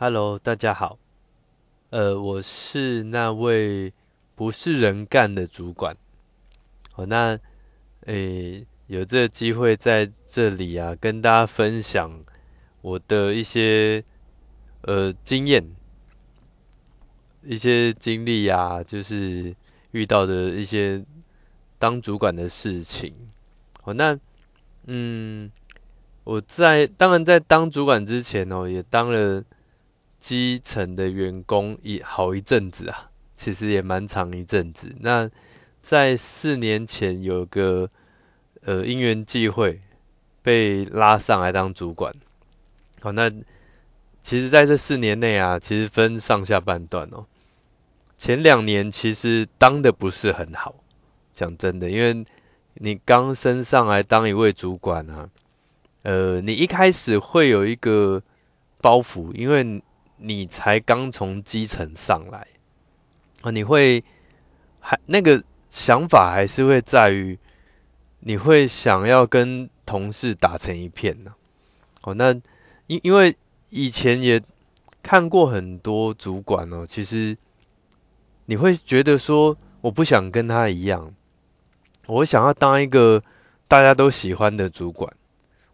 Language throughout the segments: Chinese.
Hello，大家好。呃，我是那位不是人干的主管。好，那诶，有这个机会在这里啊，跟大家分享我的一些呃经验、一些经历啊，就是遇到的一些当主管的事情。好，那嗯，我在当然在当主管之前哦，也当了。基层的员工一好一阵子啊，其实也蛮长一阵子。那在四年前有个呃因缘际会，被拉上来当主管。好，那其实在这四年内啊，其实分上下半段哦。前两年其实当的不是很好，讲真的，因为你刚升上来当一位主管啊，呃，你一开始会有一个包袱，因为。你才刚从基层上来啊，你会还那个想法还是会在于，你会想要跟同事打成一片呢？哦，那因因为以前也看过很多主管哦，其实你会觉得说，我不想跟他一样，我想要当一个大家都喜欢的主管。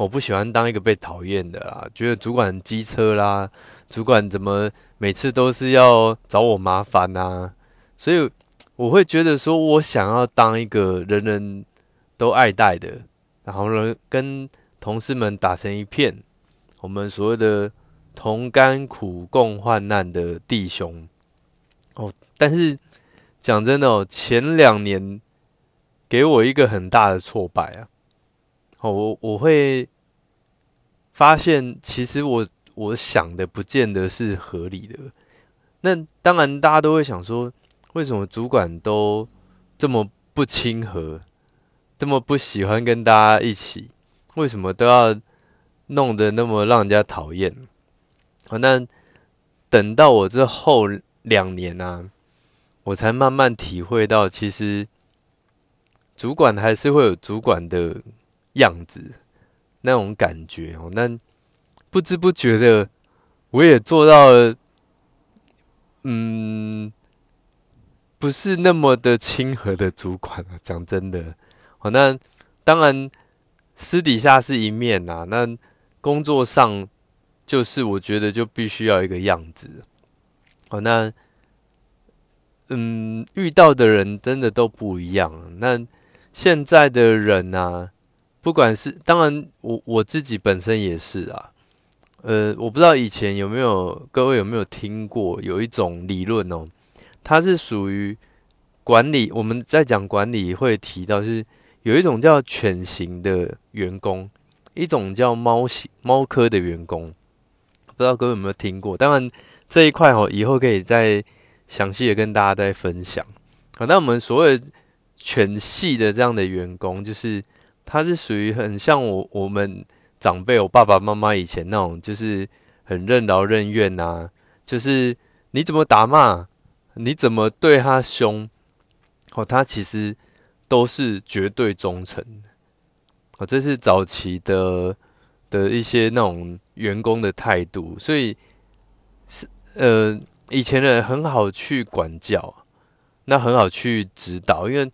我不喜欢当一个被讨厌的啦，觉得主管机车啦，主管怎么每次都是要找我麻烦呐？所以我会觉得说，我想要当一个人人都爱戴的，然后呢，跟同事们打成一片，我们所谓的同甘苦共患难的弟兄。哦，但是讲真的哦，前两年给我一个很大的挫败啊。哦，我我会发现，其实我我想的不见得是合理的。那当然，大家都会想说，为什么主管都这么不亲和，这么不喜欢跟大家一起？为什么都要弄得那么让人家讨厌？好，那等到我这后两年呢，我才慢慢体会到，其实主管还是会有主管的。样子，那种感觉哦，那不知不觉的，我也做到了，嗯，不是那么的亲和的主管啊。讲真的，哦，那当然私底下是一面呐，那工作上就是我觉得就必须要一个样子。哦，那嗯，遇到的人真的都不一样。那现在的人呢？不管是当然，我我自己本身也是啊，呃，我不知道以前有没有各位有没有听过有一种理论哦，它是属于管理，我们在讲管理会提到就是有一种叫犬型的员工，一种叫猫型猫科的员工，不知道各位有没有听过？当然这一块哦，以后可以再详细的跟大家再分享。好，那我们所谓犬系的这样的员工就是。他是属于很像我我们长辈，我爸爸妈妈以前那种，就是很任劳任怨呐。就是你怎么打骂，你怎么对他凶，哦，他其实都是绝对忠诚。哦，这是早期的的一些那种员工的态度，所以是呃，以前的人很好去管教，那很好去指导，因为。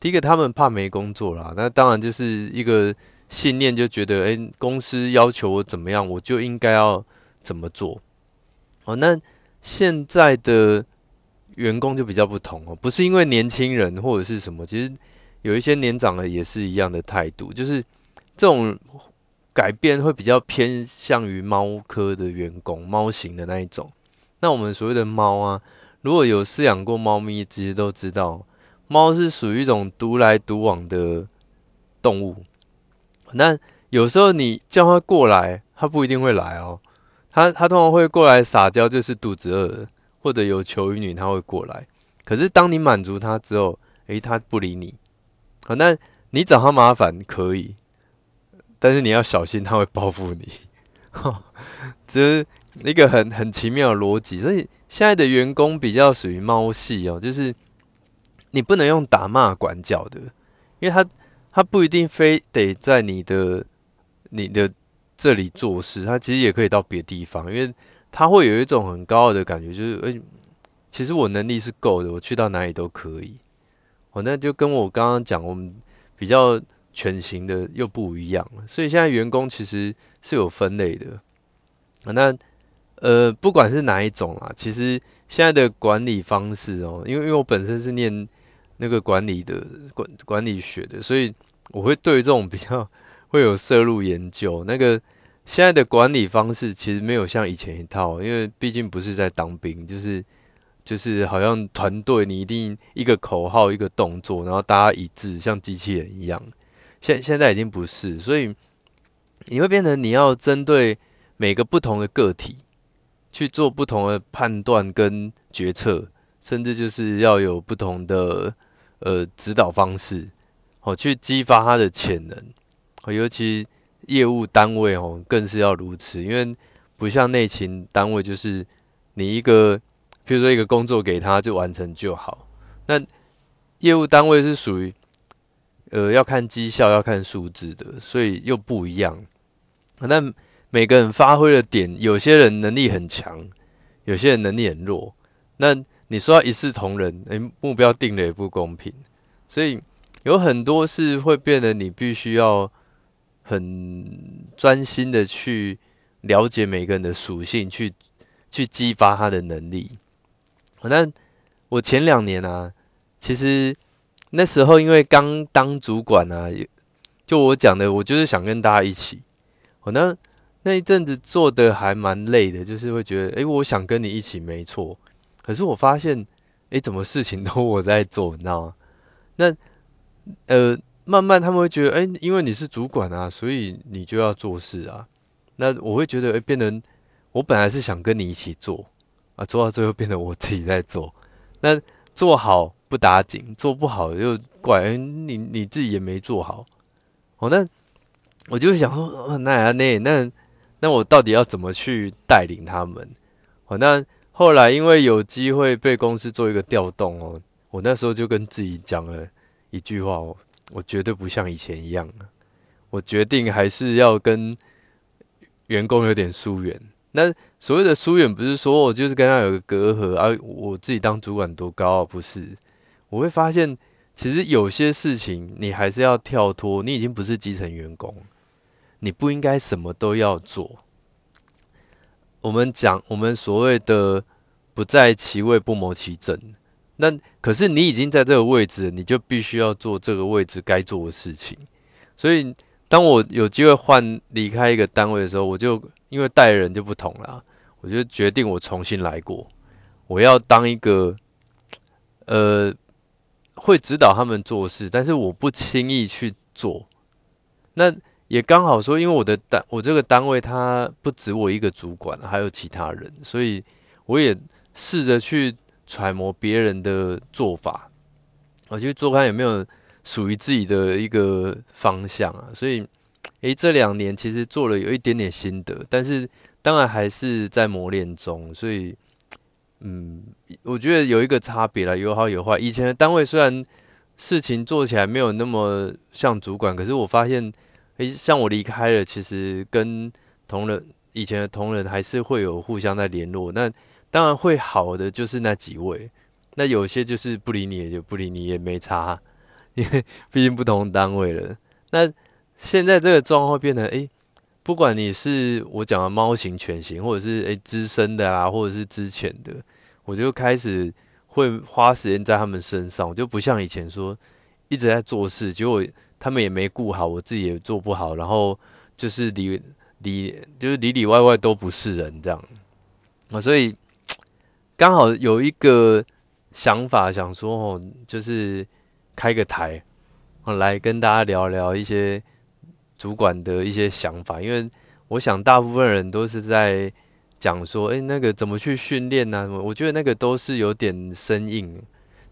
第一个，他们怕没工作啦，那当然就是一个信念，就觉得，哎，公司要求我怎么样，我就应该要怎么做。哦，那现在的员工就比较不同哦，不是因为年轻人或者是什么，其实有一些年长的也是一样的态度，就是这种改变会比较偏向于猫科的员工，猫型的那一种。那我们所谓的猫啊，如果有饲养过猫咪，其实都知道。猫是属于一种独来独往的动物，那有时候你叫它过来，它不一定会来哦。它它通常会过来撒娇，就是肚子饿或者有求于你，它会过来。可是当你满足它之后，诶，它不理你。好，那你找它麻烦可以，但是你要小心，它会报复你。这是一个很很奇妙的逻辑。所以现在的员工比较属于猫系哦，就是。你不能用打骂管教的，因为他他不一定非得在你的你的这里做事，他其实也可以到别地方，因为他会有一种很高傲的感觉，就是诶，其实我能力是够的，我去到哪里都可以。哦，那就跟我刚刚讲，我们比较全型的又不一样了。所以现在员工其实是有分类的。那呃，不管是哪一种啊，其实现在的管理方式哦，因为因为我本身是念那个管理的管管理学的，所以我会对这种比较会有涉入研究。那个现在的管理方式其实没有像以前一套，因为毕竟不是在当兵，就是就是好像团队你一定一个口号一个动作，然后大家一致，像机器人一样。现现在已经不是，所以你会变成你要针对每个不同的个体。去做不同的判断跟决策，甚至就是要有不同的呃指导方式，哦，去激发他的潜能。哦，尤其业务单位哦，更是要如此，因为不像内勤单位，就是你一个，譬如说一个工作给他就完成就好。那业务单位是属于呃要看绩效、要看数字的，所以又不一样。那每个人发挥的点，有些人能力很强，有些人能力很弱。那你说要一视同仁，诶，目标定的也不公平。所以有很多事会变得你必须要很专心的去了解每个人的属性，去去激发他的能力。那我前两年啊，其实那时候因为刚当主管啊，就我讲的，我就是想跟大家一起。我那。那一阵子做的还蛮累的，就是会觉得，哎，我想跟你一起，没错。可是我发现，哎，怎么事情都我在做，你知道吗？那，呃，慢慢他们会觉得，哎，因为你是主管啊，所以你就要做事啊。那我会觉得，哎，变成我本来是想跟你一起做啊，做到最后变成我自己在做。那做好不打紧，做不好又怪你你自己也没做好。哦，那我就想说，那那那。那我到底要怎么去带领他们？哦，那后来因为有机会被公司做一个调动哦，我那时候就跟自己讲了一句话哦，我绝对不像以前一样我决定还是要跟员工有点疏远。那所谓的疏远，不是说我就是跟他有个隔阂，啊我自己当主管多高啊，不是。我会发现，其实有些事情你还是要跳脱，你已经不是基层员工。你不应该什么都要做。我们讲，我们所谓的“不在其位，不谋其政”。那可是你已经在这个位置，你就必须要做这个位置该做的事情。所以，当我有机会换离开一个单位的时候，我就因为带人就不同了，我就决定我重新来过。我要当一个呃会指导他们做事，但是我不轻易去做。那。也刚好说，因为我的单，我这个单位它不止我一个主管，还有其他人，所以我也试着去揣摩别人的做法，我去做看有没有属于自己的一个方向啊。所以，诶，这两年其实做了有一点点心得，但是当然还是在磨练中。所以，嗯，我觉得有一个差别了，有好有坏。以前的单位虽然事情做起来没有那么像主管，可是我发现。诶，像我离开了，其实跟同仁以前的同仁还是会有互相在联络。那当然会好的就是那几位，那有些就是不理你也就不理你也没差，因为毕竟不同单位了。那现在这个状况变成，诶，不管你是我讲的猫型、犬型，或者是诶资深的啊，或者是之前的，我就开始会花时间在他们身上，我就不像以前说一直在做事，结果。他们也没顾好，我自己也做不好，然后就是里里就是里里外外都不是人这样啊，所以刚好有一个想法，想说哦，就是开个台，来跟大家聊聊一些主管的一些想法，因为我想大部分人都是在讲说，哎，那个怎么去训练呢？我觉得那个都是有点生硬，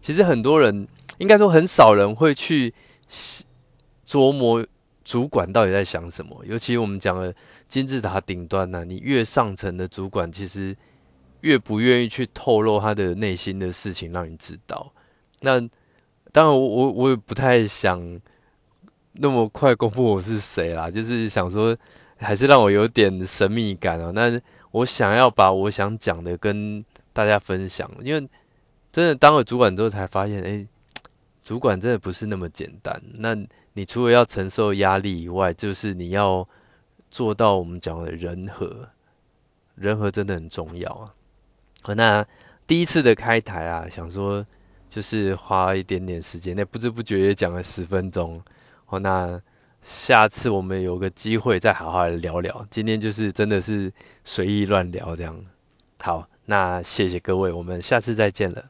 其实很多人应该说很少人会去。琢磨主管到底在想什么，尤其我们讲了金字塔顶端呢，你越上层的主管，其实越不愿意去透露他的内心的事情让你知道。那当然，我我我也不太想那么快公布我是谁啦，就是想说，还是让我有点神秘感哦。那我想要把我想讲的跟大家分享，因为真的当了主管之后才发现，哎，主管真的不是那么简单。那你除了要承受压力以外，就是你要做到我们讲的人和，人和真的很重要啊。好，那第一次的开台啊，想说就是花一点点时间，那不知不觉也讲了十分钟。好，那。下次我们有个机会再好好聊聊。今天就是真的是随意乱聊这样。好，那谢谢各位，我们下次再见了。